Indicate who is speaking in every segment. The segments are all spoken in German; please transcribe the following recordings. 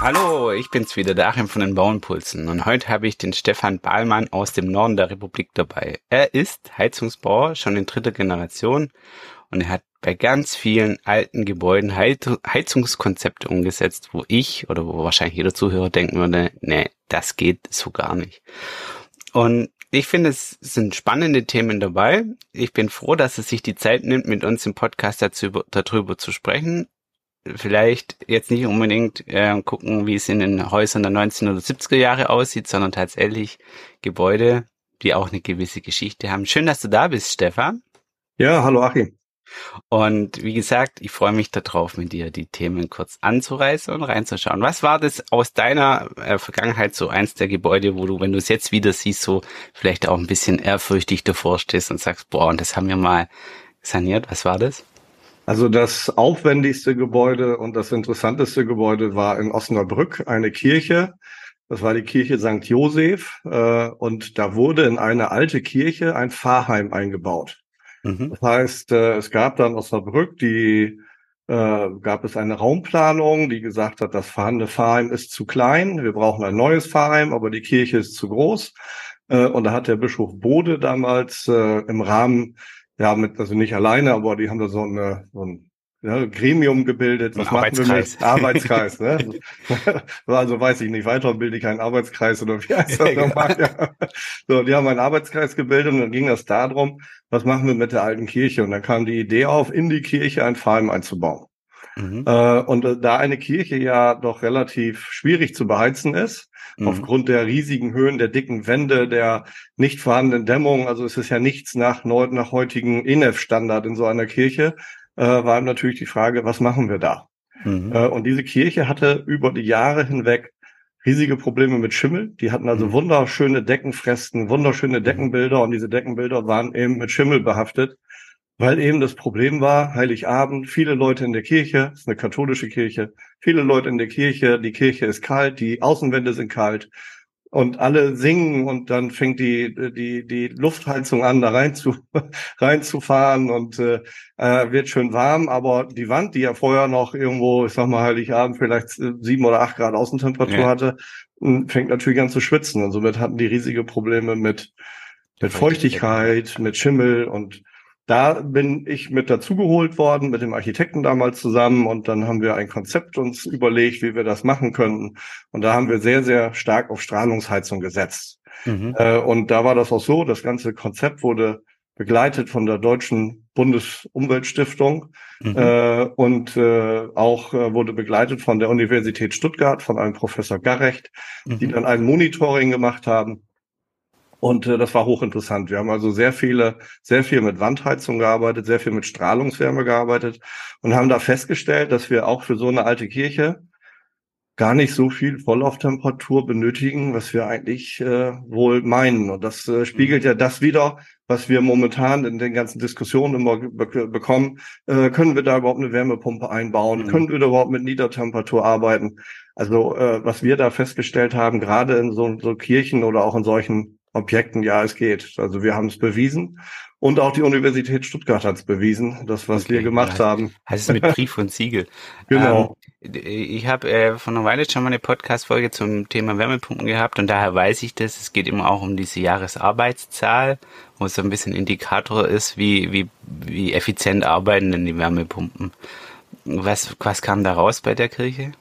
Speaker 1: Hallo, ich bin's wieder, der Achim von den Bauernpulsen und heute habe ich den Stefan Bahlmann aus dem Norden der Republik dabei. Er ist Heizungsbauer, schon in dritter Generation und er hat bei ganz vielen alten Gebäuden Heizungskonzepte umgesetzt, wo ich oder wo wahrscheinlich jeder Zuhörer denken würde, nee, das geht so gar nicht. Und ich finde, es sind spannende Themen dabei. Ich bin froh, dass er sich die Zeit nimmt, mit uns im Podcast dazu, darüber zu sprechen vielleicht jetzt nicht unbedingt äh, gucken, wie es in den Häusern der 19 oder 70er Jahre aussieht, sondern tatsächlich Gebäude, die auch eine gewisse Geschichte haben. Schön, dass du da bist, Stefan.
Speaker 2: Ja, hallo Achim.
Speaker 1: Und wie gesagt, ich freue mich darauf, mit dir die Themen kurz anzureißen und reinzuschauen. Was war das aus deiner äh, Vergangenheit so eins der Gebäude, wo du, wenn du es jetzt wieder siehst, so vielleicht auch ein bisschen ehrfürchtig davor stehst und sagst, boah, und das haben wir mal saniert. Was war das?
Speaker 2: Also das aufwendigste Gebäude und das interessanteste Gebäude war in Osnabrück eine Kirche. Das war die Kirche St. Josef. Äh, und da wurde in eine alte Kirche ein Pfarrheim eingebaut. Mhm. Das heißt, äh, es gab dann Osnabrück die äh, gab es eine Raumplanung, die gesagt hat, das vorhandene Pfarrheim ist zu klein, wir brauchen ein neues Pfarrheim, aber die Kirche ist zu groß. und da hat der Bischof Bode damals im Rahmen ja, mit, also nicht alleine, aber die haben da so, eine, so ein ja, Gremium gebildet.
Speaker 1: Was machen wir mit?
Speaker 2: Arbeitskreis, ne? also weiß ich nicht, weiter bilde ich einen Arbeitskreis oder wie heißt das nochmal? Ja. So, die haben einen Arbeitskreis gebildet und dann ging das darum, was machen wir mit der alten Kirche? Und dann kam die Idee auf, in die Kirche ein Pfarrheim einzubauen. Mhm. Äh, und äh, da eine Kirche ja doch relativ schwierig zu beheizen ist, mhm. aufgrund der riesigen Höhen, der dicken Wände, der nicht vorhandenen Dämmung, also es ist ja nichts nach, nach heutigen ENEF-Standard in so einer Kirche, äh, war natürlich die Frage, was machen wir da? Mhm. Äh, und diese Kirche hatte über die Jahre hinweg riesige Probleme mit Schimmel. Die hatten also mhm. wunderschöne Deckenfresken, wunderschöne Deckenbilder und diese Deckenbilder waren eben mit Schimmel behaftet weil eben das Problem war, Heiligabend, viele Leute in der Kirche, ist eine katholische Kirche, viele Leute in der Kirche, die Kirche ist kalt, die Außenwände sind kalt und alle singen und dann fängt die die die Luftheizung an, da rein zu reinzufahren und äh, äh, wird schön warm, aber die Wand, die ja vorher noch irgendwo, ich sag mal Heiligabend vielleicht sieben oder acht Grad Außentemperatur ja. hatte, fängt natürlich an zu schwitzen und somit hatten die riesige Probleme mit mit Feuchtigkeit, mit Schimmel und da bin ich mit dazugeholt worden, mit dem Architekten damals zusammen und dann haben wir ein Konzept uns überlegt, wie wir das machen könnten. Und da haben wir sehr, sehr stark auf Strahlungsheizung gesetzt. Mhm. Äh, und da war das auch so, das ganze Konzept wurde begleitet von der Deutschen Bundesumweltstiftung mhm. äh, und äh, auch äh, wurde begleitet von der Universität Stuttgart, von einem Professor Garrecht, mhm. die dann ein Monitoring gemacht haben und äh, das war hochinteressant. Wir haben also sehr viele, sehr viel mit Wandheizung gearbeitet, sehr viel mit Strahlungswärme gearbeitet und haben da festgestellt, dass wir auch für so eine alte Kirche gar nicht so viel Volllauftemperatur benötigen, was wir eigentlich äh, wohl meinen. Und das äh, spiegelt ja das wieder, was wir momentan in den ganzen Diskussionen immer be bekommen. Äh, können wir da überhaupt eine Wärmepumpe einbauen? Mhm. Können wir da überhaupt mit Niedertemperatur arbeiten? Also äh, was wir da festgestellt haben, gerade in so, so Kirchen oder auch in solchen Objekten, ja, es geht. Also wir haben es bewiesen. Und auch die Universität Stuttgart hat es bewiesen, das, was okay, wir gemacht ja, haben.
Speaker 1: Heißt es mit Brief und Siegel.
Speaker 2: genau.
Speaker 1: Ähm, ich habe äh, vor einer Weile schon mal eine Podcast-Folge zum Thema Wärmepumpen gehabt und daher weiß ich das. Es geht immer auch um diese Jahresarbeitszahl, wo es so ein bisschen Indikator ist, wie, wie, wie effizient arbeiten denn die Wärmepumpen. Was, was kam da raus bei der Kirche?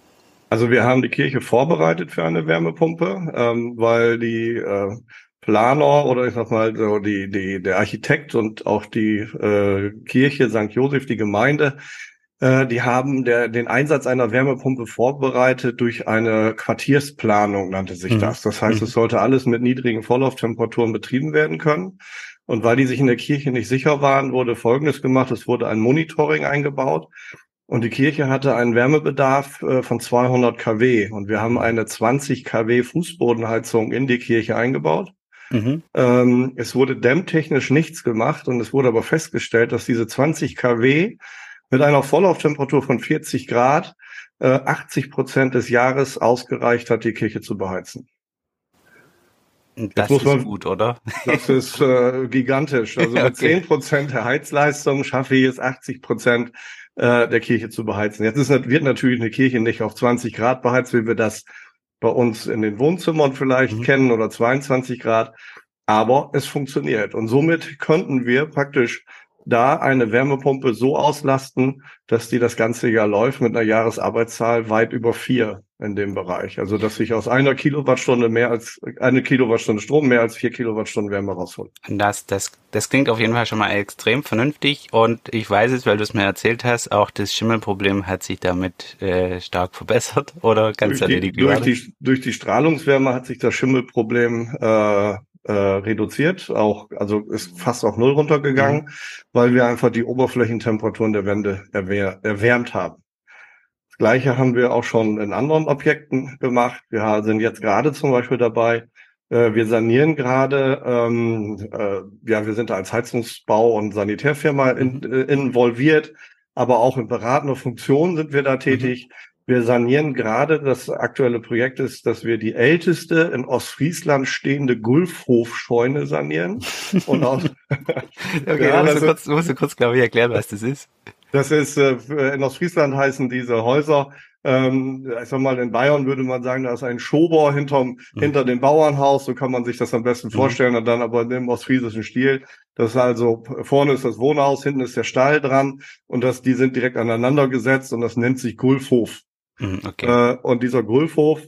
Speaker 2: Also wir haben die Kirche vorbereitet für eine Wärmepumpe, ähm, weil die äh, Planer oder ich sag mal so die, die, der Architekt und auch die äh, Kirche St. Josef, die Gemeinde, äh, die haben der, den Einsatz einer Wärmepumpe vorbereitet durch eine Quartiersplanung, nannte sich mhm. das. Das heißt, mhm. es sollte alles mit niedrigen Vorlauftemperaturen betrieben werden können. Und weil die sich in der Kirche nicht sicher waren, wurde Folgendes gemacht. Es wurde ein Monitoring eingebaut. Und die Kirche hatte einen Wärmebedarf äh, von 200 kW. Und wir haben eine 20 kW Fußbodenheizung in die Kirche eingebaut. Mhm. Ähm, es wurde dämmtechnisch nichts gemacht und es wurde aber festgestellt, dass diese 20 kW mit einer Volllauftemperatur von 40 Grad äh, 80 Prozent des Jahres ausgereicht hat, die Kirche zu beheizen.
Speaker 1: Das ist man, gut, oder?
Speaker 2: Das ist äh, gigantisch. Also okay. mit 10 Prozent der Heizleistung schaffe ich es 80 Prozent äh, der Kirche zu beheizen. Jetzt ist, wird natürlich eine Kirche nicht auf 20 Grad beheizt, wie wir das bei uns in den Wohnzimmern vielleicht mhm. kennen oder 22 Grad. Aber es funktioniert. Und somit könnten wir praktisch da eine Wärmepumpe so auslasten, dass die das ganze Jahr läuft mit einer Jahresarbeitszahl weit über vier in dem Bereich. Also dass ich aus einer Kilowattstunde mehr als eine Kilowattstunde Strom mehr als vier Kilowattstunden Wärme raushole.
Speaker 1: Das, das, das klingt auf jeden Fall schon mal extrem vernünftig und ich weiß es, weil du es mir erzählt hast, auch das Schimmelproblem hat sich damit äh, stark verbessert oder ganz erledigt.
Speaker 2: Durch die, durch die Strahlungswärme hat sich das Schimmelproblem äh, äh, reduziert, auch also ist fast auf null runtergegangen, mhm. weil wir einfach die Oberflächentemperaturen der Wände erwär erwärmt haben. Das Gleiche haben wir auch schon in anderen Objekten gemacht. Wir sind jetzt gerade zum Beispiel dabei. Äh, wir sanieren gerade, ähm, äh, ja, wir sind da als Heizungsbau- und Sanitärfirma in, mhm. äh, involviert, aber auch in beratender Funktion sind wir da mhm. tätig. Mhm. Wir sanieren gerade, das aktuelle Projekt ist, dass wir die älteste in Ostfriesland stehende Gulfhofscheune sanieren.
Speaker 1: Und auch, okay, ja, da musst, du kurz, musst du kurz, glaube ich, erklären, was das ist.
Speaker 2: Das ist, äh, in Ostfriesland heißen diese Häuser, ähm, ich sag mal, in Bayern würde man sagen, da ist ein Schober hinterm, mhm. hinter dem Bauernhaus, so kann man sich das am besten mhm. vorstellen, und dann aber im ostfriesischen Stil. Das ist also, vorne ist das Wohnhaus, hinten ist der Stall dran, und das, die sind direkt aneinander gesetzt, und das nennt sich Gulfhof. Mhm, okay. Äh, und dieser Gulfhof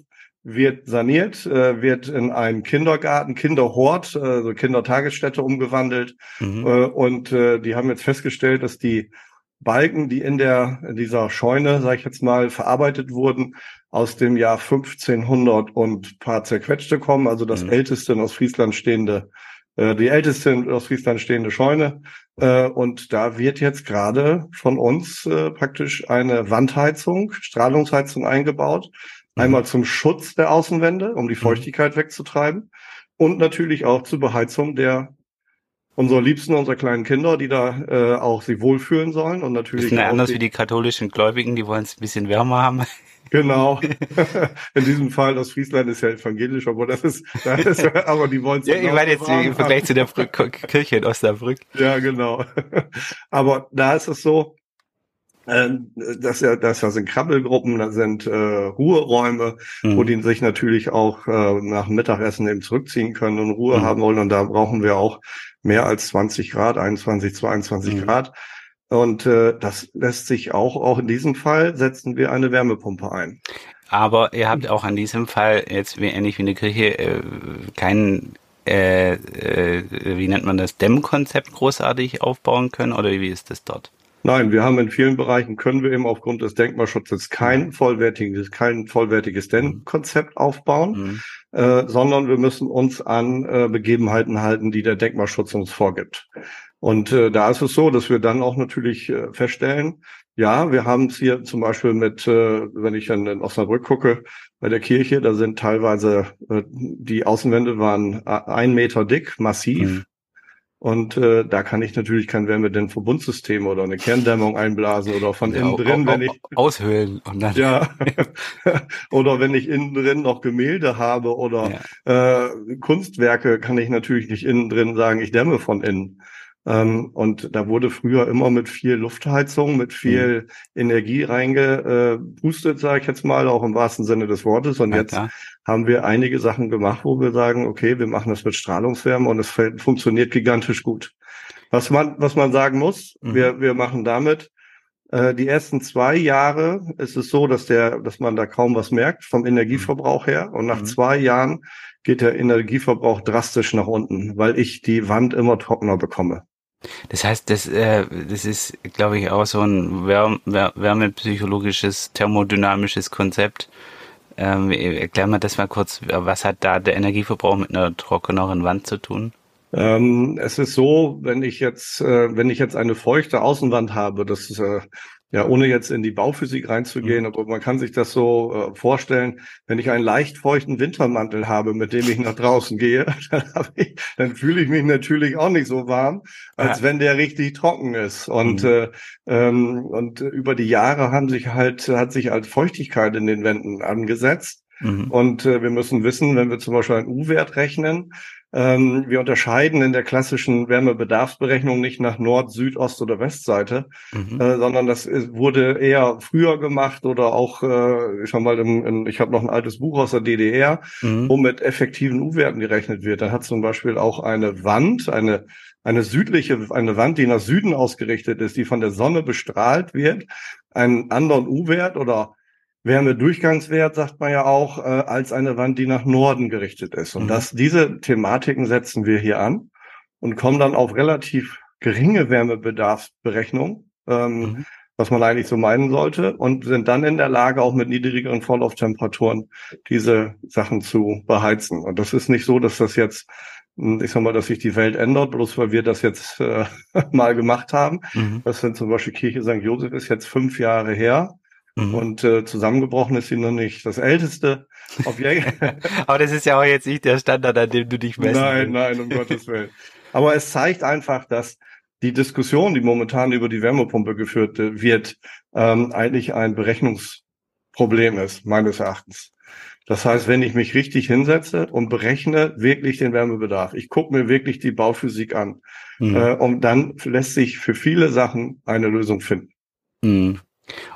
Speaker 2: wird saniert, äh, wird in einen Kindergarten, Kinderhort, also Kindertagesstätte umgewandelt. Mhm. Und die haben jetzt festgestellt, dass die Balken, die in der in dieser Scheune, sage ich jetzt mal, verarbeitet wurden, aus dem Jahr 1500 und paar zerquetschte kommen, also das mhm. älteste aus Friesland stehende, die älteste aus Friesland stehende Scheune. Äh, und da wird jetzt gerade von uns äh, praktisch eine Wandheizung, Strahlungsheizung eingebaut. Mhm. Einmal zum Schutz der Außenwände, um die mhm. Feuchtigkeit wegzutreiben. Und natürlich auch zur Beheizung der unserer Liebsten, unserer kleinen Kinder, die da äh, auch sich wohlfühlen sollen und natürlich.
Speaker 1: Bisschen anders wie die katholischen Gläubigen, die wollen es ein bisschen wärmer haben.
Speaker 2: Genau. In diesem Fall, das Friesland ist ja evangelisch, aber das ist, das ist aber die wollen es
Speaker 1: Ja, ich meine jetzt im Vergleich zu der Kirche in Osnabrück.
Speaker 2: Ja, genau. Aber da ist es so, äh, das ja, das sind Krabbelgruppen, das sind äh, Ruheräume, mhm. wo die sich natürlich auch äh, nach dem Mittagessen eben zurückziehen können und Ruhe mhm. haben wollen. Und da brauchen wir auch mehr als 20 Grad, 21, 22 mhm. Grad. Und äh, das lässt sich auch, auch in diesem Fall setzen wir eine Wärmepumpe ein.
Speaker 1: Aber ihr habt auch an diesem Fall jetzt wie ähnlich wie eine Kirche äh, keinen äh, äh, wie nennt man das, Dämmkonzept großartig aufbauen können oder wie ist das dort?
Speaker 2: Nein, wir haben in vielen Bereichen können wir eben aufgrund des Denkmalschutzes kein mhm. vollwertiges, kein vollwertiges Dämmkonzept aufbauen. Mhm. Äh, sondern wir müssen uns an äh, Begebenheiten halten, die der Denkmalschutz uns vorgibt. Und äh, da ist es so, dass wir dann auch natürlich äh, feststellen, ja, wir haben es hier zum Beispiel mit, äh, wenn ich an in Osnabrück gucke, bei der Kirche, da sind teilweise, äh, die Außenwände waren ein Meter dick, massiv. Mhm. Und äh, da kann ich natürlich kein Wärmedämmverbundsystem oder eine Kerndämmung einblasen oder von ja, innen drin, wenn ich
Speaker 1: aushöhlen und dann
Speaker 2: ja oder wenn ich innen drin noch Gemälde habe oder ja. äh, Kunstwerke, kann ich natürlich nicht innen drin sagen, ich dämme von innen. Ähm, und da wurde früher immer mit viel Luftheizung, mit viel mhm. Energie reingepustet, sage ich jetzt mal, auch im wahrsten Sinne des Wortes. Und ja, jetzt klar. haben wir einige Sachen gemacht, wo wir sagen, okay, wir machen das mit Strahlungswärme und es funktioniert gigantisch gut. Was man, was man sagen muss, mhm. wir, wir machen damit äh, die ersten zwei Jahre ist es so, dass der, dass man da kaum was merkt vom Energieverbrauch her. Und nach mhm. zwei Jahren geht der Energieverbrauch drastisch nach unten, weil ich die Wand immer trockener bekomme.
Speaker 1: Das heißt, das, äh, das ist, glaube ich, auch so ein wärm, wärmepsychologisches, thermodynamisches Konzept. Ähm, erklär mal das mal kurz. Was hat da der Energieverbrauch mit einer trockeneren Wand zu tun?
Speaker 2: Ähm, es ist so, wenn ich jetzt, äh, wenn ich jetzt eine feuchte Außenwand habe, das äh, ja, ohne jetzt in die Bauphysik reinzugehen, mhm. aber man kann sich das so äh, vorstellen, wenn ich einen leicht feuchten Wintermantel habe, mit dem ich nach draußen gehe, dann, ich, dann fühle ich mich natürlich auch nicht so warm, als ja. wenn der richtig trocken ist. Und, mhm. äh, ähm, und über die Jahre haben sich halt, hat sich halt Feuchtigkeit in den Wänden angesetzt. Mhm. Und äh, wir müssen wissen, wenn wir zum Beispiel einen U-Wert rechnen, Ähm, wir unterscheiden in der klassischen Wärmebedarfsberechnung nicht nach Nord, Süd, Ost oder Westseite, mhm. äh, sondern das ist, wurde eher früher gemacht oder auch, äh, ich sag mal, im, im, ich habe noch ein altes Buch aus der DDR, mhm. wo mit effektiven U-Werten gerechnet wird. Da hat zum Beispiel auch eine Wand, eine eine südliche, eine Wand, die nach Süden ausgerichtet ist, die von der Sonne bestrahlt wird, einen anderen U-Wert oder Wärmedurchgangswert, sagt man ja auch, äh, als eine Wand, die nach Norden gerichtet ist. Und mhm. das, diese Thematiken setzen wir hier an und kommen dann auf relativ geringe Wärmebedarfsberechnung, ähm, mhm. was man eigentlich so meinen sollte, und sind dann in der Lage, auch mit niedrigeren Vorlauftemperaturen diese Sachen zu beheizen. Und das ist nicht so, dass das jetzt hm, ich sag mal, dass sich die Welt ändert, bloß weil wir das jetzt äh, mal gemacht haben. Mhm. Das sind zum Beispiel Kirche St. Josef ist jetzt fünf Jahre her. Mhm. Und äh, zusammengebrochen ist sie noch nicht. Das älteste Objekt.
Speaker 1: Aber das ist ja auch jetzt nicht der Standard, an dem du dich messen
Speaker 2: Nein, nein, um Gottes Willen. Aber es zeigt einfach, dass die Diskussion, die momentan über die Wärmepumpe geführt wird, ähm, eigentlich ein Berechnungsproblem ist, meines Erachtens. Das heißt, wenn ich mich richtig hinsetze und berechne wirklich den Wärmebedarf, ich gucke mir wirklich die Bauphysik an, mhm. äh, und dann lässt sich für viele Sachen eine Lösung finden.
Speaker 1: Mhm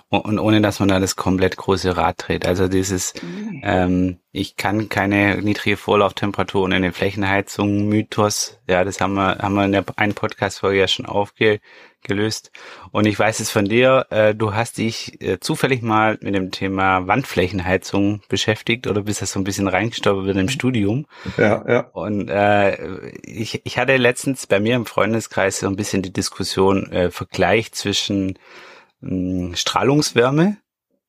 Speaker 1: und ohne dass man da das komplett große Rad dreht. Also dieses, mhm. ähm, ich kann keine niedrige Vorlauftemperatur und eine Flächenheizung Mythos, ja, das haben wir, haben wir in der einen Podcast-Folge ja schon aufgelöst. Und ich weiß es von dir, äh, du hast dich äh, zufällig mal mit dem Thema Wandflächenheizung beschäftigt oder bist da so ein bisschen reingestorben in dem Studium. Ja, ja. Und äh, ich, ich hatte letztens bei mir im Freundeskreis so ein bisschen die Diskussion, äh, Vergleich zwischen Strahlungswärme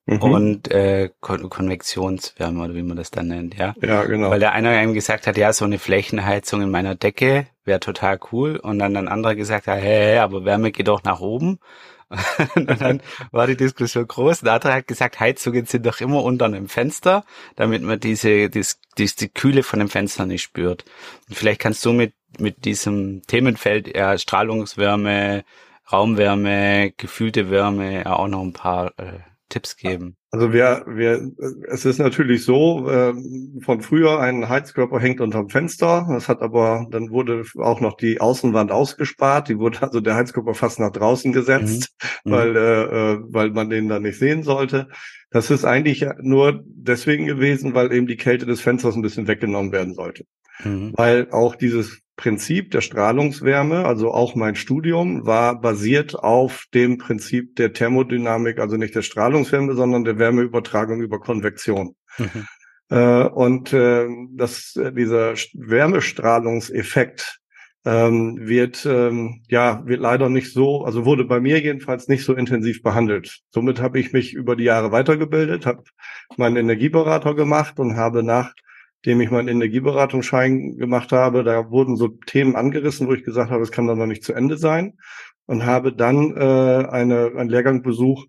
Speaker 1: mhm. und äh, Kon Konvektionswärme oder wie man das dann nennt, ja.
Speaker 2: Ja, genau.
Speaker 1: Weil der eine einem gesagt hat, ja, so eine Flächenheizung in meiner Decke wäre total cool und dann ein anderer gesagt hat, hey, aber Wärme geht doch nach oben. und dann war die Diskussion groß. Der andere hat gesagt, Heizungen sind doch immer unter einem Fenster, damit man diese, diese, diese Kühle von dem Fenster nicht spürt. Und vielleicht kannst du mit, mit diesem Themenfeld ja, Strahlungswärme, Raumwärme, gefühlte Wärme ja auch noch ein paar äh, Tipps geben.
Speaker 2: Also wir, wir, es ist natürlich so, äh, von früher ein Heizkörper hängt unterm Fenster. Das hat aber, dann wurde auch noch die Außenwand ausgespart. Die wurde also der Heizkörper fast nach draußen gesetzt, mhm. mhm. weil, äh, äh, weil man den dann nicht sehen sollte. Das ist eigentlich nur deswegen gewesen, weil eben die Kälte des Fensters ein bisschen weggenommen werden sollte. Mhm. Weil auch dieses Prinzip der Strahlungswärme, also auch mein Studium, war basiert auf dem Prinzip der Thermodynamik, also nicht der Strahlungswärme, sondern der Wärmeübertragung über Konvektion. Mhm. Äh, und äh, das, dieser Wärmestrahlungseffekt ähm, wird ähm, ja wird leider nicht so, also wurde bei mir jedenfalls nicht so intensiv behandelt. Somit habe ich mich über die Jahre weitergebildet, habe meinen Energieberater gemacht und habe nach dem ich meinen Energieberatungsschein gemacht habe, da wurden so Themen angerissen, wo ich gesagt habe, es kann dann noch nicht zu Ende sein und habe dann äh, eine, einen Lehrgang besucht,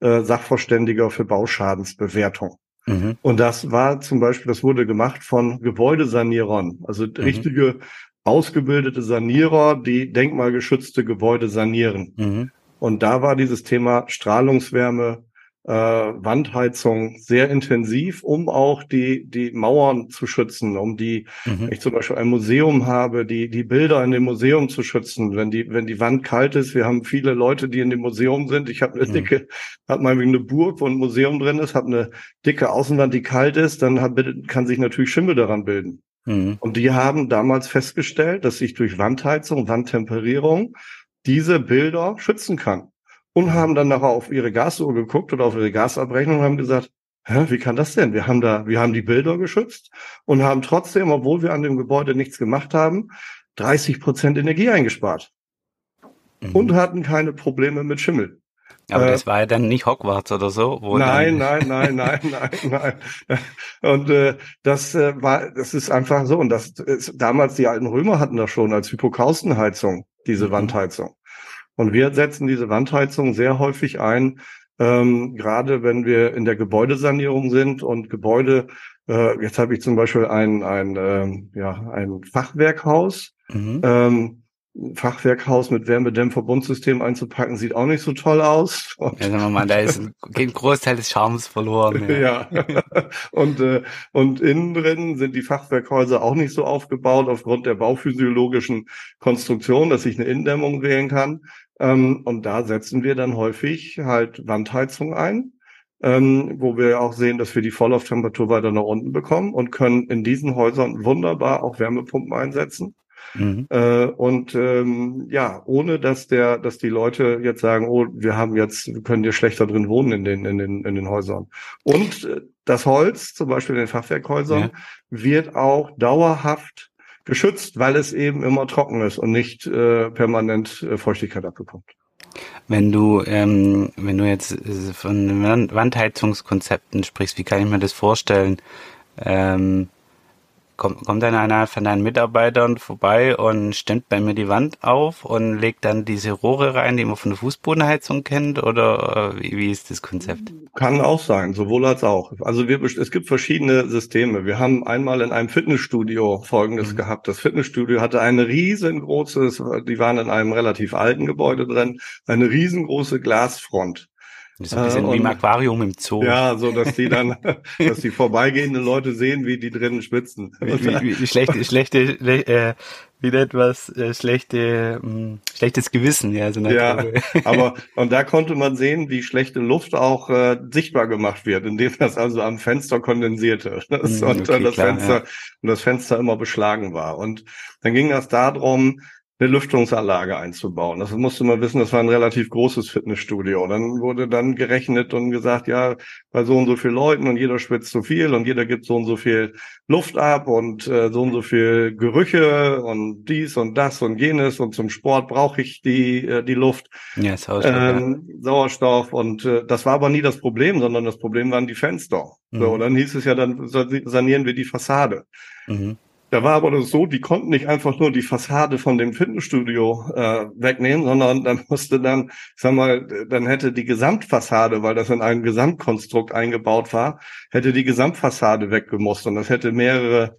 Speaker 2: äh, Sachverständiger für Bauschadensbewertung. Mhm. Und das war zum Beispiel, das wurde gemacht von Gebäudesanierern, also mhm. richtige ausgebildete Sanierer, die denkmalgeschützte Gebäude sanieren. Mhm. Und da war dieses Thema Strahlungswärme äh, Wandheizung sehr intensiv, um auch die, die Mauern zu schützen, um die, mhm. ich zum Beispiel ein Museum habe, die, die Bilder in dem Museum zu schützen, wenn die, wenn die Wand kalt ist. Wir haben viele Leute, die in dem Museum sind. Ich habe eine mhm. dicke, habe mal eine Burg, wo ein Museum drin ist, habe eine dicke Außenwand, die kalt ist, dann hab, kann sich natürlich Schimmel daran bilden. Mhm. Und die haben damals festgestellt, dass sich durch Wandheizung, Wandtemperierung diese Bilder schützen kann und haben dann nachher auf ihre Gasuhr geguckt oder auf ihre Gasabrechnung und haben gesagt, Hä, wie kann das denn? Wir haben da, wir haben die Bilder geschützt und haben trotzdem, obwohl wir an dem Gebäude nichts gemacht haben, 30 Prozent Energie eingespart mhm. und hatten keine Probleme mit Schimmel.
Speaker 1: Aber äh, das war ja dann nicht Hogwarts oder so.
Speaker 2: Nein, nein, nein, nein, nein, nein. Und äh, das äh, war, das ist einfach so. Und das ist, damals die alten Römer hatten das schon als Hypokaustenheizung, diese mhm. Wandheizung. Und wir setzen diese Wandheizung sehr häufig ein, ähm, gerade wenn wir in der Gebäudesanierung sind und Gebäude, äh, jetzt habe ich zum Beispiel ein, ein, äh, ja, ein Fachwerkhaus, mhm. ähm, Fachwerkhaus mit Wärmedämmverbundsystem einzupacken, sieht auch nicht so toll aus.
Speaker 1: Und ja, sagen wir mal, da ist ein, ein Großteil des Charmes verloren.
Speaker 2: Ja, ja. und, äh, und innen drin sind die Fachwerkhäuser auch nicht so aufgebaut aufgrund der bauphysiologischen Konstruktion, dass ich eine Innendämmung wählen kann. Ähm, und da setzen wir dann häufig halt Wandheizung ein. Ähm, wo wir auch sehen, dass wir die Vorlauftemperatur weiter nach unten bekommen und können in diesen Häusern wunderbar auch Wärmepumpen einsetzen. Mhm. Äh, und ähm, ja, ohne dass der, dass die Leute jetzt sagen, oh, wir haben jetzt, wir können hier schlechter drin wohnen in den, in den, in den Häusern. Und äh, das Holz, zum Beispiel in den Fachwerkhäusern, ja. wird auch dauerhaft geschützt, weil es eben immer trocken ist und nicht äh, permanent äh, Feuchtigkeit abbekommt.
Speaker 1: Wenn du, ähm, wenn du jetzt äh, von Wandheizungskonzepten sprichst, wie kann ich mir das vorstellen? Ähm, kommt, kommt dann einer von deinen Mitarbeitern vorbei und stemmt bei mir die Wand auf und legt dann diese Rohre rein, die man von der Fußbodenheizung kennt? Oder äh, wie, wie ist das Konzept?
Speaker 2: Kann auch sein, sowohl als auch. Also wir, es gibt verschiedene Systeme. Wir haben einmal in einem Fitnessstudio Folgendes mhm. gehabt. Das Fitnessstudio hatte eine riesengroße, die waren in einem relativ alten Gebäude drin, eine riesengroße Glasfront.
Speaker 1: Das ist ein bisschen äh, wie im Aquarium im Zoo.
Speaker 2: Ja, so dass die dann, dass die vorbeigehenden Leute sehen, wie die drinnen schwitzen.
Speaker 1: Wie, wie, wie schlechte, schlechte, äh, wie etwas äh, schlechte, mh, hm, schlechtes Gewissen, ja. So
Speaker 2: ja, aber und da konnte man sehen, wie schlechte Luft auch äh, sichtbar gemacht wird, indem das also am Fenster kondensierte das, mm, und okay, das klar, Fenster ja. und das Fenster immer beschlagen war. Und dann ging das darum, eine Lüftungsanlage einzubauen. Das musste man wissen, das war ein relativ großes Fitnessstudio. Dann wurde dann gerechnet und gesagt, ja, bei so und so vielen Leuten und jeder schwitzt so viel und jeder gibt so und so viel Luft ab und äh, so und so viel Gerüche und dies und das und jenes und zum Sport brauche ich die äh, die Luft.
Speaker 1: Ja, Sauerstoff. Ähm,
Speaker 2: ja. Sauerstoff und äh, das war aber nie das Problem, sondern das Problem waren die Fenster. Mhm. So, und dann hieß es ja, dann sanieren wir die Fassade. Mhm. Da war aber so, die konnten nicht einfach nur die Fassade von dem Fitnessstudio äh, wegnehmen, sondern dann musste dann, ich sag mal, dann hätte die Gesamtfassade, weil das in einem Gesamtkonstrukt eingebaut war, hätte die Gesamtfassade weggemusst und das hätte mehrere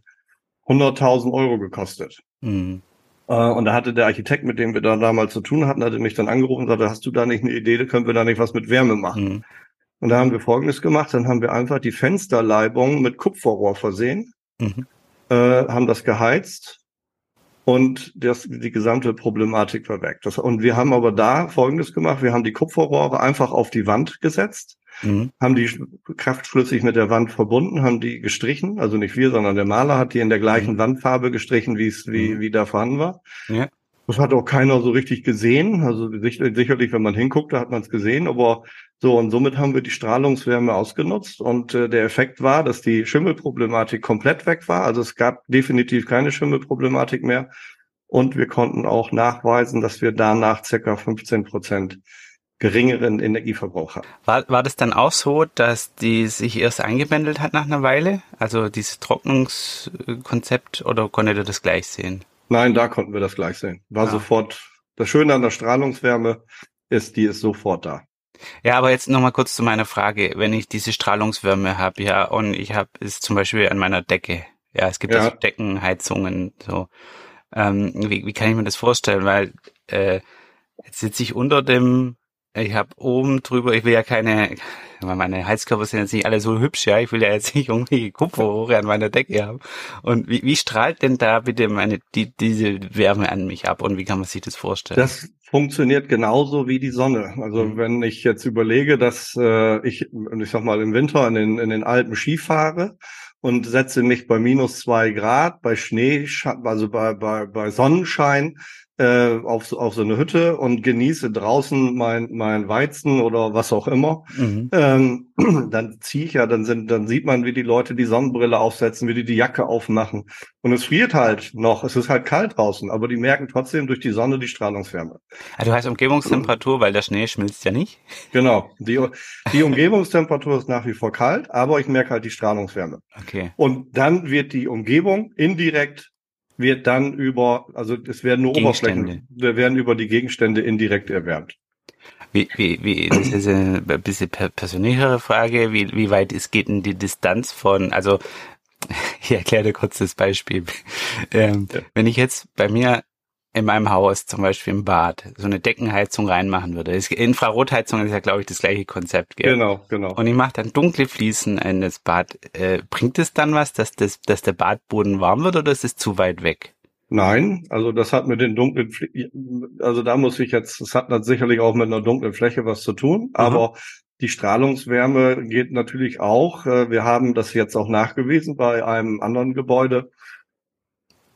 Speaker 2: hunderttausend Euro gekostet. Mhm. Äh, und da hatte der Architekt, mit dem wir da damals zu tun hatten, hatte mich dann angerufen und sagte, hast du da nicht eine Idee, können wir da nicht was mit Wärme machen? Mhm. Und da haben wir Folgendes gemacht, dann haben wir einfach die Fensterleibung mit Kupferrohr versehen. Mhm äh, haben das geheizt und das, die gesamte Problematik war weg. Das, und wir haben aber da Folgendes gemacht. Wir haben die Kupferrohre einfach auf die Wand gesetzt, mhm. haben die kraftschlüssig mit der Wand verbunden, haben die gestrichen. Also nicht wir, sondern der Maler hat die in der gleichen mhm. Wandfarbe gestrichen, wie es wie, mhm. wie da vorhanden war. Ja. Das hat auch keiner so richtig gesehen. Also sicherlich, wenn man hinguckt, da hat man es gesehen. Aber so, und somit haben wir die Strahlungswärme ausgenutzt. Und äh, der Effekt war, dass die Schimmelproblematik komplett weg war. Also es gab definitiv keine Schimmelproblematik mehr. Und wir konnten auch nachweisen, dass wir danach circa 15 Prozent geringeren Energieverbrauch haben.
Speaker 1: War, war das dann auch so, dass die sich erst eingebändelt hat nach einer Weile? Also dieses Trocknungskonzept oder konntet ihr das gleich sehen?
Speaker 2: Nein, da konnten wir das gleich sehen. War ja. sofort, das Schöne an der Strahlungswärme ist, die ist sofort da.
Speaker 1: Ja, aber jetzt nochmal kurz zu meiner Frage. Wenn ich diese Strahlungswärme habe, ja, und ich habe es zum Beispiel an meiner Decke. Ja, es gibt ja also Deckenheizungen, so. Ähm, wie, wie kann ich mir das vorstellen? Weil äh, jetzt sitze ich unter dem ich habe oben drüber, ich will ja keine, meine Heizkörper sind jetzt nicht alle so hübsch, ja, ich will ja jetzt nicht irgendwie Kupferrohre an meiner Decke haben. Und wie, wie strahlt denn da bitte meine, die, diese Wärme an mich ab und wie kann man sich das vorstellen?
Speaker 2: Das funktioniert genauso wie die Sonne. Also mhm. wenn ich jetzt überlege, dass äh, ich, ich sag mal, im Winter in den, in den Alpen Ski fahre und setze mich bei minus zwei Grad, bei Schnee, also bei, bei, bei Sonnenschein, äh, auf, auf so eine Hütte und genieße draußen mein, mein Weizen oder was auch immer, mhm. ähm, dann ziehe ich ja, dann sind, dann sieht man, wie die Leute die Sonnenbrille aufsetzen, wie die die Jacke aufmachen. Und es friert halt noch, es ist halt kalt draußen, aber die merken trotzdem durch die Sonne die Strahlungswärme.
Speaker 1: Also du hast Umgebungstemperatur, weil der Schnee schmilzt ja nicht?
Speaker 2: Genau. Die, die Umgebungstemperatur ist nach wie vor kalt, aber ich merke halt die Strahlungswärme.
Speaker 1: Okay.
Speaker 2: Und dann wird die Umgebung indirekt wird dann über, also es werden nur Oberflächen, werden über die Gegenstände indirekt erwärmt.
Speaker 1: Wie, wie, wie, das ist eine bisschen persönlichere Frage, wie, wie weit es geht denn die Distanz von, also ich erkläre dir kurz das Beispiel. Ähm, ja. Wenn ich jetzt bei mir in meinem Haus, zum Beispiel im Bad, so eine Deckenheizung reinmachen würde. Infrarotheizung ist ja, glaube ich, das gleiche Konzept.
Speaker 2: Gell? Genau, genau.
Speaker 1: Und ich mache dann dunkle Fliesen in das Bad. Äh, bringt es dann was, dass, das, dass der Badboden warm wird oder ist es zu weit weg?
Speaker 2: Nein, also das hat mit den dunklen, also da muss ich jetzt, das hat dann sicherlich auch mit einer dunklen Fläche was zu tun, Aha. aber die Strahlungswärme geht natürlich auch. Äh, wir haben das jetzt auch nachgewiesen bei einem anderen Gebäude.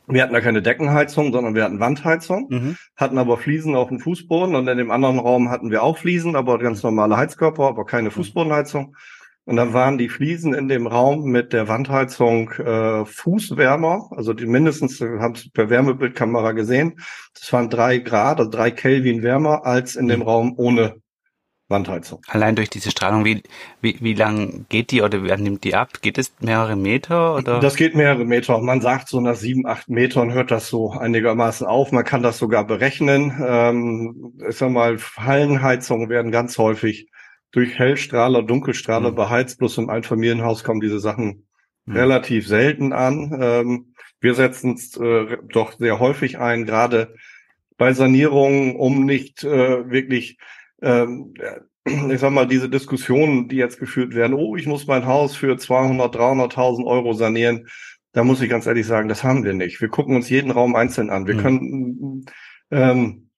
Speaker 2: Wir hatten da keine Deckenheizung, sondern wir hatten Wandheizung, mhm. hatten aber Fliesen auf dem Fußboden und in dem anderen Raum hatten wir auch Fliesen, aber ganz normale Heizkörper, aber keine mhm. Fußbodenheizung. Und dann waren die Fliesen in dem Raum mit der Wandheizung äh, fußwärmer, also die mindestens, wir haben es per Wärmebildkamera gesehen, das waren drei Grad, also drei Kelvin wärmer als in dem mhm. Raum ohne Wandheizung.
Speaker 1: Allein durch diese Strahlung, wie, wie, wie lang geht die oder wie nimmt die ab? Geht es mehrere Meter oder?
Speaker 2: Das geht mehrere Meter. Man sagt so nach sieben, acht Metern hört das so einigermaßen auf. Man kann das sogar berechnen. Ähm, ich sag mal, Hallenheizungen werden ganz häufig durch Hellstrahler, Dunkelstrahler mhm. beheizt. Bloß im Einfamilienhaus kommen diese Sachen mhm. relativ selten an. Ähm, wir setzen es äh, doch sehr häufig ein, gerade bei Sanierungen, um nicht äh, wirklich, ähm, ich sag mal, diese Diskussionen, die jetzt geführt werden, oh, ich muss mein Haus für 200, 300.000 Euro sanieren. Da muss ich ganz ehrlich sagen, das haben wir nicht. Wir gucken uns jeden Raum einzeln an. Wir mhm. können ähm,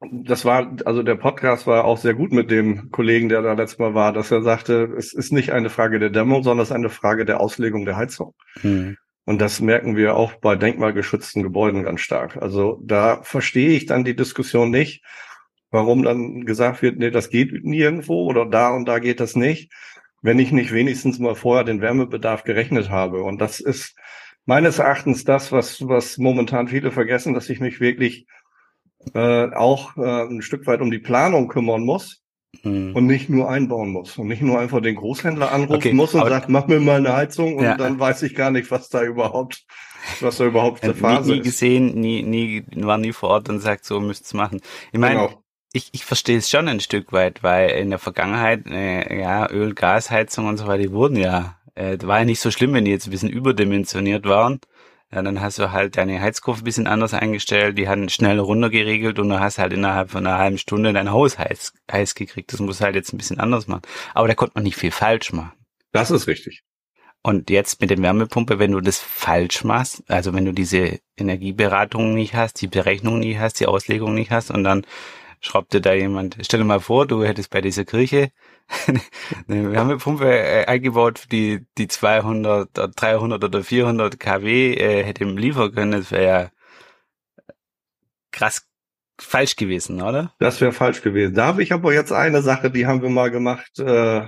Speaker 2: das war, also der Podcast war auch sehr gut mit dem Kollegen, der da letztes Mal war, dass er sagte, es ist nicht eine Frage der Dämmung, sondern es ist eine Frage der Auslegung der Heizung. Mhm. Und das merken wir auch bei denkmalgeschützten Gebäuden ganz stark. Also da verstehe ich dann die Diskussion nicht, warum dann gesagt wird, nee, das geht nirgendwo oder da und da geht das nicht, wenn ich nicht wenigstens mal vorher den Wärmebedarf gerechnet habe. Und das ist meines Erachtens das, was, was momentan viele vergessen, dass ich mich wirklich äh, auch äh, ein Stück weit um die Planung kümmern muss hm. und nicht nur einbauen muss und nicht nur einfach den Großhändler anrufen okay, muss und sagt, mach mir mal eine Heizung und ja. dann weiß ich gar nicht, was da überhaupt was da überhaupt
Speaker 1: der Phase nie, nie gesehen, nie, nie, war nie vor Ort und sagt, so müsst's machen. Ich meine, genau. Ich, ich verstehe es schon ein Stück weit, weil in der Vergangenheit, äh, ja, Öl, Gasheizung und so weiter, die wurden ja, äh, war ja nicht so schlimm, wenn die jetzt ein bisschen überdimensioniert waren. Ja, dann hast du halt deine Heizkurve ein bisschen anders eingestellt, die hatten schnell runtergeregelt und du hast halt innerhalb von einer halben Stunde dein Haus heiß, heiß gekriegt. Das muss halt jetzt ein bisschen anders machen. Aber da konnte man nicht viel falsch machen.
Speaker 2: Das ist richtig.
Speaker 1: Und jetzt mit der Wärmepumpe, wenn du das falsch machst, also wenn du diese Energieberatung nicht hast, die Berechnung nicht hast, die Auslegung nicht hast und dann schraubt dir da jemand, stell dir mal vor, du hättest bei dieser Kirche eine Wärmepumpe äh, eingebaut, die die 200, 300 oder 400 kW äh, hätte liefern können. Das wäre ja krass falsch gewesen, oder?
Speaker 2: Das wäre falsch gewesen. Da habe ich aber jetzt eine Sache, die haben wir mal gemacht. Äh,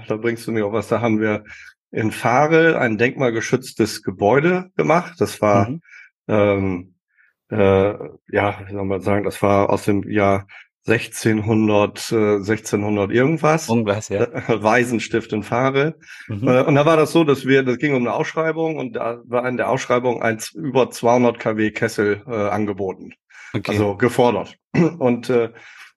Speaker 2: da bringst du mir auch was. Da haben wir in Fahre ein denkmalgeschütztes Gebäude gemacht. Das war mhm. ähm, äh, ja, wie soll man sagen, das war aus dem Jahr 1600, äh, 1600 irgendwas.
Speaker 1: Irgendwas, ja.
Speaker 2: Waisenstift in Fahre. Mhm. Äh, und da war das so, dass wir, das ging um eine Ausschreibung und da war in der Ausschreibung ein über 200 kW Kessel äh, angeboten. Okay. Also gefordert. Und äh,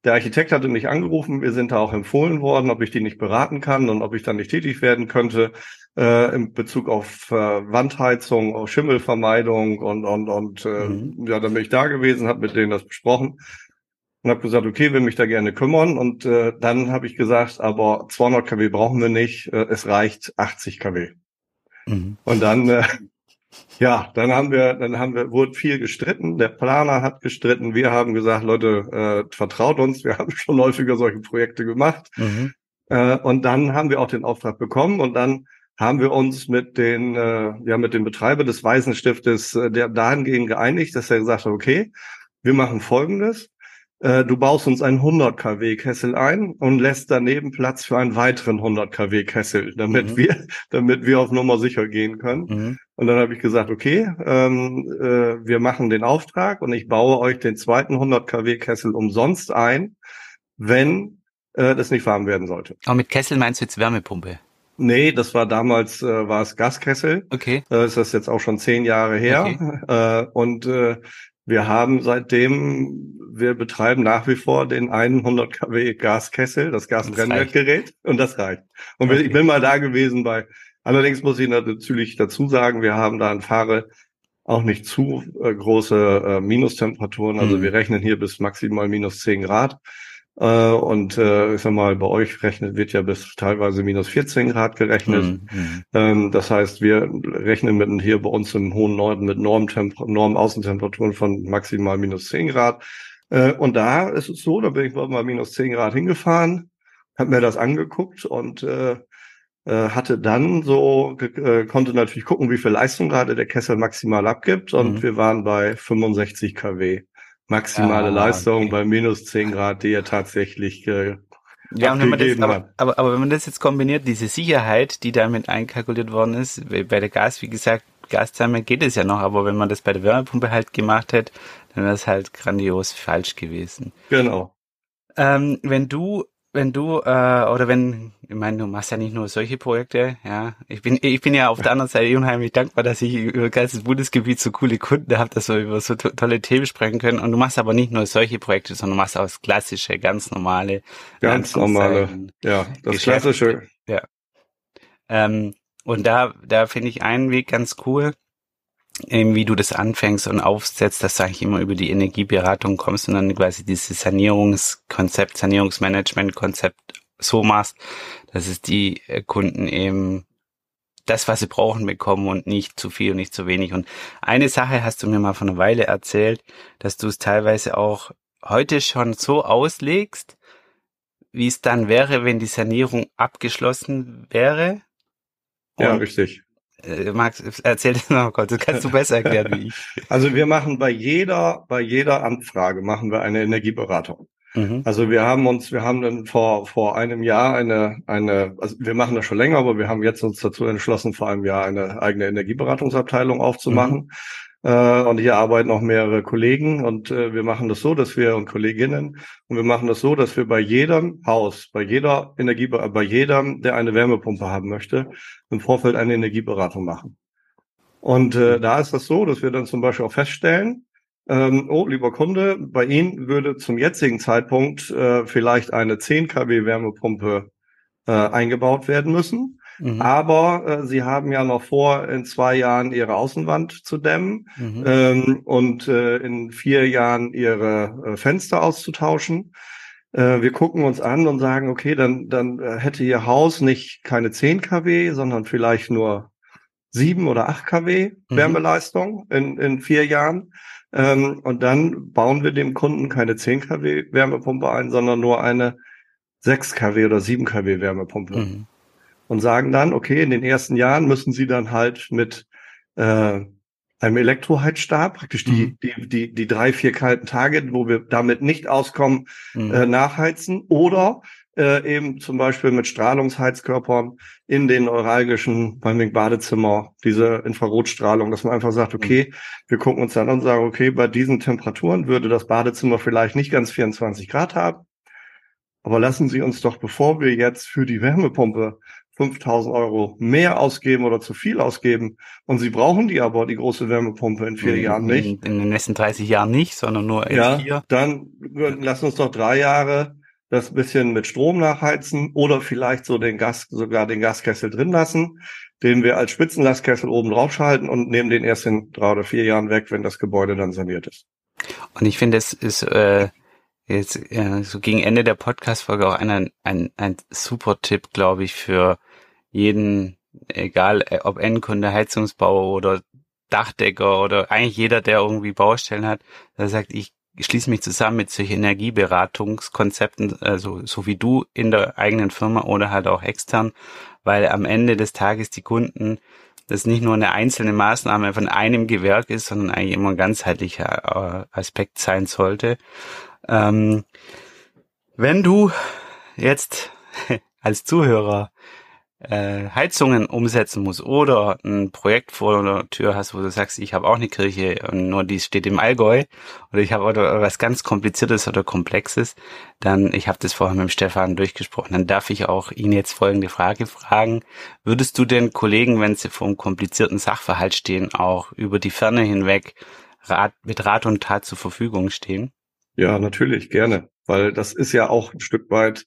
Speaker 2: der Architekt hatte mich angerufen, wir sind da auch empfohlen worden, ob ich die nicht beraten kann und ob ich dann nicht tätig werden könnte äh, in Bezug auf äh, Wandheizung, auf Schimmelvermeidung und und und äh, mhm. ja, dann bin ich da gewesen, habe mit denen das besprochen und habe gesagt, okay, will mich da gerne kümmern. Und äh, dann habe ich gesagt, aber 200 kW brauchen wir nicht, äh, es reicht 80 kW. Mhm. Und dann, äh, ja, dann haben wir, dann haben wir, wurde viel gestritten. Der Planer hat gestritten. Wir haben gesagt, Leute, äh, vertraut uns. Wir haben schon häufiger solche Projekte gemacht. Mhm. Äh, und dann haben wir auch den Auftrag bekommen und dann haben wir uns mit den, äh, ja, mit dem Betreiber des Waisenstiftes äh, der dahingehend geeinigt, dass er gesagt hat, okay, wir machen Folgendes. Äh, du baust uns einen 100 kW Kessel ein und lässt daneben Platz für einen weiteren 100 kW Kessel, damit mhm. wir, damit wir auf Nummer sicher gehen können. Mhm. Und dann habe ich gesagt, okay, ähm, äh, wir machen den Auftrag und ich baue euch den zweiten 100 kW Kessel umsonst ein, wenn äh, das nicht warm werden sollte.
Speaker 1: Aber mit Kessel meinst du jetzt Wärmepumpe?
Speaker 2: Nee, das war damals äh, war es Gaskessel.
Speaker 1: Okay.
Speaker 2: Das ist jetzt auch schon zehn Jahre her. Okay. Äh, und äh, wir haben seitdem, wir betreiben nach wie vor den 100 kW Gaskessel, das Gasbrennwerkgerät und das reicht. Und okay. ich bin mal da gewesen bei, allerdings muss ich natürlich dazu sagen, wir haben da ein Fahre auch nicht zu äh, große äh, Minustemperaturen. Also mhm. wir rechnen hier bis maximal minus 10 Grad. Äh, und äh, ich sag mal, bei euch rechnet, wird ja bis teilweise minus 14 Grad gerechnet. Mhm. mhm. Ähm, das heißt, wir rechnen mit hier bei uns im hohen Norden mit Normtemper Norm Außentemperaturen von maximal minus 10 Grad. Äh, und da ist es so, da bin ich mal minus 10 Grad hingefahren, habe mir das angeguckt und äh, äh, hatte dann so, äh, konnte natürlich gucken, wie viel Leistung gerade der Kessel maximal abgibt und mhm. wir waren bei 65 kW. Maximale ah, Leistung okay. bei minus 10 Grad, die er tatsächlich äh,
Speaker 1: ja, und wenn man das, aber, aber, aber wenn man das jetzt kombiniert, diese Sicherheit, die damit einkalkuliert worden ist, bei der Gas, wie gesagt, Gaszahme geht es ja noch, aber wenn man das bei der Wärmepumpe halt gemacht hätte, dann wäre es halt grandios falsch gewesen.
Speaker 2: Genau.
Speaker 1: Ähm, wenn du wenn du äh, oder wenn, ich meine, du machst ja nicht nur solche Projekte, ja. Ich bin, ich bin ja auf der anderen Seite unheimlich dankbar, dass ich über ganzes Bundesgebiet so coole Kunden habe, dass wir über so to tolle Themen sprechen können. Und du machst aber nicht nur solche Projekte, sondern du machst auch das klassische, ganz normale,
Speaker 2: ganz normale, ja, das Geschäft. klassische,
Speaker 1: ja. Ähm, und da, da finde ich einen Weg ganz cool wie du das anfängst und aufsetzt, dass du eigentlich immer über die Energieberatung kommst und dann quasi dieses Sanierungskonzept, Sanierungsmanagementkonzept so machst, dass es die äh, Kunden eben das, was sie brauchen, bekommen und nicht zu viel und nicht zu wenig. Und eine Sache hast du mir mal von einer Weile erzählt, dass du es teilweise auch heute schon so auslegst, wie es dann wäre, wenn die Sanierung abgeschlossen wäre.
Speaker 2: Und ja, richtig.
Speaker 1: Äh, Max, erzähl das noch kurz, das kannst du besser erklären wie ich.
Speaker 2: Also wir machen bei jeder, bei jeder Anfrage machen wir eine Energieberatung. Mhm. Also wir haben uns, wir haben dann vor, vor einem Jahr eine, eine, also wir machen das schon länger, aber wir haben jetzt uns dazu entschlossen, vor einem Jahr eine eigene Energieberatungsabteilung aufzumachen. Mhm. Äh, und hier arbeiten auch mehrere Kollegen und äh, wir machen das so, dass wir und Kolleginnen und wir machen das so, dass wir bei jedem Haus, bei jeder Energie, bei jedem, der eine Wärmepumpe haben möchte, im Vorfeld eine Energieberatung machen. Und äh, da ist das so, dass wir dann zum Beispiel auch feststellen, ähm, oh, lieber Kunde, bei Ihnen würde zum jetzigen Zeitpunkt äh, vielleicht eine 10 kW Wärmepumpe äh, eingebaut werden müssen. Mhm. Aber äh, sie haben ja noch vor, in zwei Jahren ihre Außenwand zu dämmen mhm. ähm, und äh, in vier Jahren ihre äh, Fenster auszutauschen. Äh, wir gucken uns an und sagen, okay, dann, dann äh, hätte ihr Haus nicht keine 10 kW, sondern vielleicht nur 7 oder 8 kW mhm. Wärmeleistung in, in vier Jahren. Ähm, und dann bauen wir dem Kunden keine 10 kW Wärmepumpe ein, sondern nur eine 6 kW oder 7 kW Wärmepumpe. Mhm und sagen dann, okay, in den ersten Jahren müssen sie dann halt mit äh, einem Elektroheizstab, praktisch die, mhm. die, die, die drei, vier kalten Tage, wo wir damit nicht auskommen, mhm. äh, nachheizen oder äh, eben zum Beispiel mit Strahlungsheizkörpern in den neuralgischen, beim Badezimmer, diese Infrarotstrahlung, dass man einfach sagt, mhm. okay, mhm. wir gucken uns dann an und sagen, okay, bei diesen Temperaturen würde das Badezimmer vielleicht nicht ganz 24 Grad haben, aber lassen Sie uns doch, bevor wir jetzt für die Wärmepumpe 5000 Euro mehr ausgeben oder zu viel ausgeben und sie brauchen die aber, die große Wärmepumpe in vier in, Jahren nicht.
Speaker 1: In, in, den nächsten 30 Jahren nicht, sondern nur in
Speaker 2: ja, vier. Dann lass uns doch drei Jahre das bisschen mit Strom nachheizen oder vielleicht so den Gas, sogar den Gaskessel drin lassen, den wir als Spitzenlastkessel oben drauf schalten und nehmen den erst in drei oder vier Jahren weg, wenn das Gebäude dann saniert ist.
Speaker 1: Und ich finde, es ist äh, jetzt äh, so gegen Ende der Podcast-Folge auch ein, ein, ein super Tipp, glaube ich, für jeden, egal äh, ob Endkunde, Heizungsbauer oder Dachdecker oder eigentlich jeder, der irgendwie Baustellen hat, der sagt, ich schließe mich zusammen mit solchen Energieberatungskonzepten, also so wie du in der eigenen Firma oder halt auch extern, weil am Ende des Tages die Kunden das nicht nur eine einzelne Maßnahme von einem Gewerk ist, sondern eigentlich immer ein ganzheitlicher äh, Aspekt sein sollte. Ähm, wenn du jetzt als Zuhörer äh, Heizungen umsetzen muss oder ein Projekt vor der Tür hast, wo du sagst, ich habe auch eine Kirche und nur die steht im Allgäu oder ich habe was ganz Kompliziertes oder Komplexes, dann, ich habe das vorher mit dem Stefan durchgesprochen, dann darf ich auch ihn jetzt folgende Frage fragen. Würdest du den Kollegen, wenn sie vor einem komplizierten Sachverhalt stehen, auch über die Ferne hinweg Rat, mit Rat und Tat zur Verfügung stehen?
Speaker 2: Ja, natürlich, gerne. Weil das ist ja auch ein Stück weit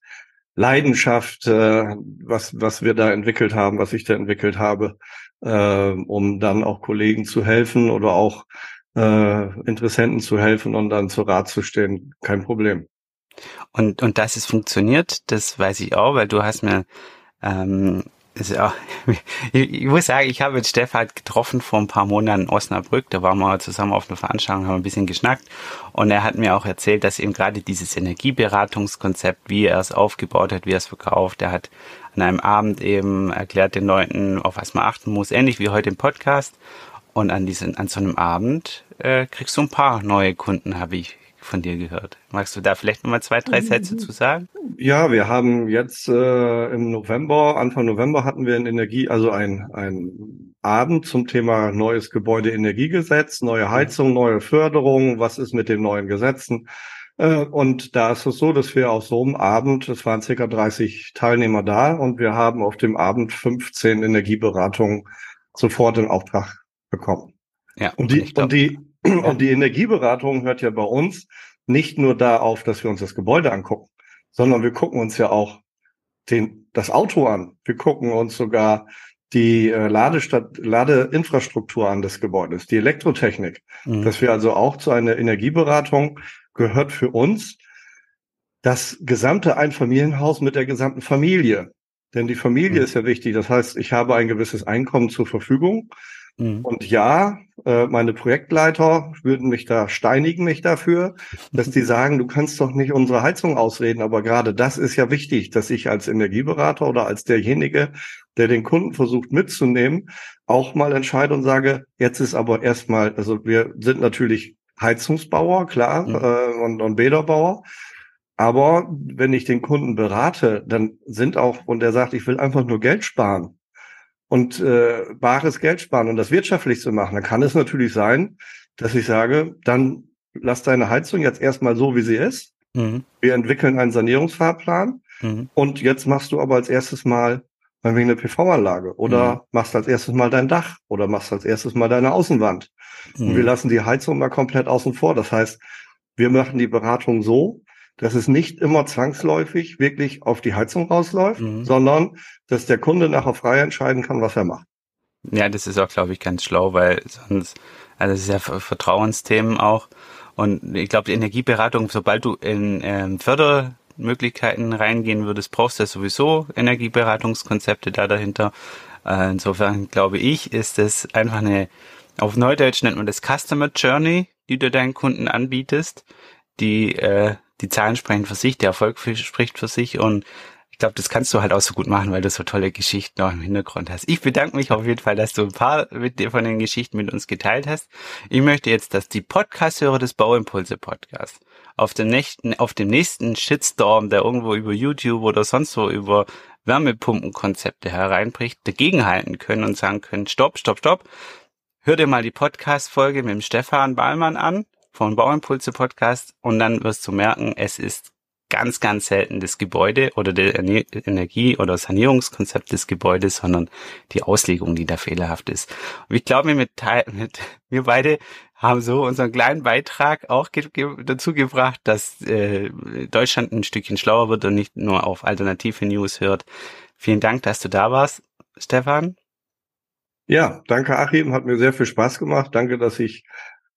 Speaker 2: Leidenschaft, äh, was, was wir da entwickelt haben, was ich da entwickelt habe. äh, um dann auch Kollegen zu helfen oder auch äh, Interessenten zu helfen und dann zur Rat zu stehen. Kein Problem.
Speaker 1: Und, und dass es funktioniert, das weiß ich auch, weil du hast mir ähm, ja, ich, muss sagen, ich habe mit Stefan halt getroffen vor ein paar Monaten in Osnabrück. Da waren wir zusammen auf einer Veranstaltung, haben ein bisschen geschnackt. Und er hat mir auch erzählt, dass eben gerade dieses Energieberatungskonzept, wie er es aufgebaut hat, wie er es verkauft, er hat an einem Abend eben erklärt den Leuten, auf was man achten muss, ähnlich wie heute im Podcast. Und an diesen, an so einem Abend äh, kriegst du ein paar neue Kunden, habe ich von dir gehört. Magst du da vielleicht nochmal zwei, drei Sätze zu sagen?
Speaker 2: Ja, wir haben jetzt äh, im November, Anfang November hatten wir ein Energie, also ein, ein Abend zum Thema neues Gebäudeenergiegesetz, neue Heizung, neue Förderung, was ist mit den neuen Gesetzen? Äh, und da ist es so, dass wir auf so einem Abend, es waren circa 30 Teilnehmer da und wir haben auf dem Abend 15 Energieberatungen sofort in Auftrag bekommen. Ja, und die, und die, und die Energieberatung hört ja bei uns nicht nur da auf, dass wir uns das Gebäude angucken, sondern wir gucken uns ja auch den, das Auto an. Wir gucken uns sogar die äh, Ladestadt, Ladeinfrastruktur an des Gebäudes, die Elektrotechnik. Mhm. Dass wir also auch zu einer Energieberatung gehört für uns das gesamte Einfamilienhaus mit der gesamten Familie. Denn die Familie mhm. ist ja wichtig. Das heißt, ich habe ein gewisses Einkommen zur Verfügung. Mhm. Und ja, äh, meine Projektleiter würden mich da steinigen mich dafür, dass die sagen, du kannst doch nicht unsere Heizung ausreden. Aber gerade das ist ja wichtig, dass ich als Energieberater oder als derjenige, der den Kunden versucht mitzunehmen, auch mal entscheide und sage, jetzt ist aber erstmal, also wir sind natürlich Heizungsbauer, klar, mhm. äh, und, und Bäderbauer. Aber wenn ich den Kunden berate, dann sind auch, und er sagt, ich will einfach nur Geld sparen, und äh, bares Geld sparen und das wirtschaftlich zu machen, dann kann es natürlich sein, dass ich sage, dann lass deine Heizung jetzt erstmal so, wie sie ist. Mhm. Wir entwickeln einen Sanierungsfahrplan mhm. und jetzt machst du aber als erstes mal meinetwegen eine PV-Anlage oder mhm. machst als erstes mal dein Dach oder machst als erstes mal deine Außenwand. Und wir mhm. lassen die Heizung mal komplett außen vor. Das heißt, wir machen die Beratung so, dass es nicht immer zwangsläufig wirklich auf die Heizung rausläuft, mhm. sondern dass der Kunde nachher frei entscheiden kann, was er macht.
Speaker 1: Ja, das ist auch, glaube ich, ganz schlau, weil sonst, also das ist ja Vertrauensthemen auch. Und ich glaube, die Energieberatung, sobald du in ähm, Fördermöglichkeiten reingehen würdest, brauchst du ja sowieso Energieberatungskonzepte da dahinter. Äh, insofern glaube ich, ist es einfach eine, auf Neudeutsch nennt man das Customer Journey, die du deinen Kunden anbietest, die äh, die Zahlen sprechen für sich, der Erfolg spricht für sich und ich glaube, das kannst du halt auch so gut machen, weil du so tolle Geschichten auch im Hintergrund hast. Ich bedanke mich auf jeden Fall, dass du ein paar von den Geschichten mit uns geteilt hast. Ich möchte jetzt, dass die Podcast-Hörer des Bauimpulse Podcast auf dem nächsten, auf dem nächsten Shitstorm, der irgendwo über YouTube oder sonst wo über Wärmepumpenkonzepte hereinbricht, dagegenhalten können und sagen können, stopp, stopp, stopp. Hör dir mal die Podcast-Folge mit dem Stefan Ballmann an vom Bauimpulse Podcast und dann wirst du merken, es ist ganz, ganz selten das Gebäude oder der Energie- oder Sanierungskonzept des Gebäudes, sondern die Auslegung, die da fehlerhaft ist. Und ich glaube, mit, mit wir beide haben so unseren kleinen Beitrag auch ge dazu gebracht, dass äh, Deutschland ein Stückchen schlauer wird und nicht nur auf alternative News hört. Vielen Dank, dass du da warst, Stefan.
Speaker 2: Ja, danke Achim, hat mir sehr viel Spaß gemacht. Danke, dass ich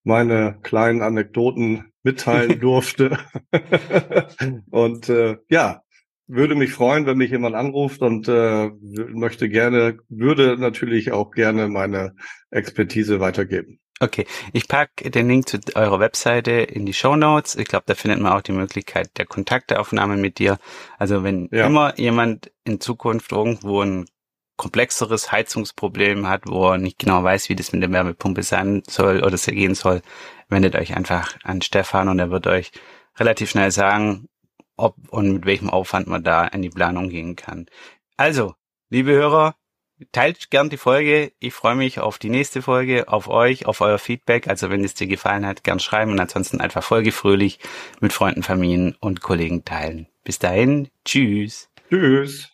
Speaker 2: meine kleinen Anekdoten mitteilen durfte. und äh, ja, würde mich freuen, wenn mich jemand anruft und äh, möchte gerne, würde natürlich auch gerne meine Expertise weitergeben.
Speaker 1: Okay, ich packe den Link zu eurer Webseite in die Show Notes. Ich glaube, da findet man auch die Möglichkeit der Kontakteaufnahme mit dir. Also wenn ja. immer jemand in Zukunft irgendwo ein komplexeres Heizungsproblem hat, wo er nicht genau weiß, wie das mit der Wärmepumpe sein soll oder gehen soll, wendet euch einfach an Stefan und er wird euch relativ schnell sagen, ob und mit welchem Aufwand man da in die Planung gehen kann. Also, liebe Hörer, teilt gern die Folge. Ich freue mich auf die nächste Folge, auf euch, auf euer Feedback. Also wenn es dir gefallen hat, gern schreiben und ansonsten einfach folgefröhlich mit Freunden, Familien und Kollegen teilen. Bis dahin, tschüss.
Speaker 2: Tschüss.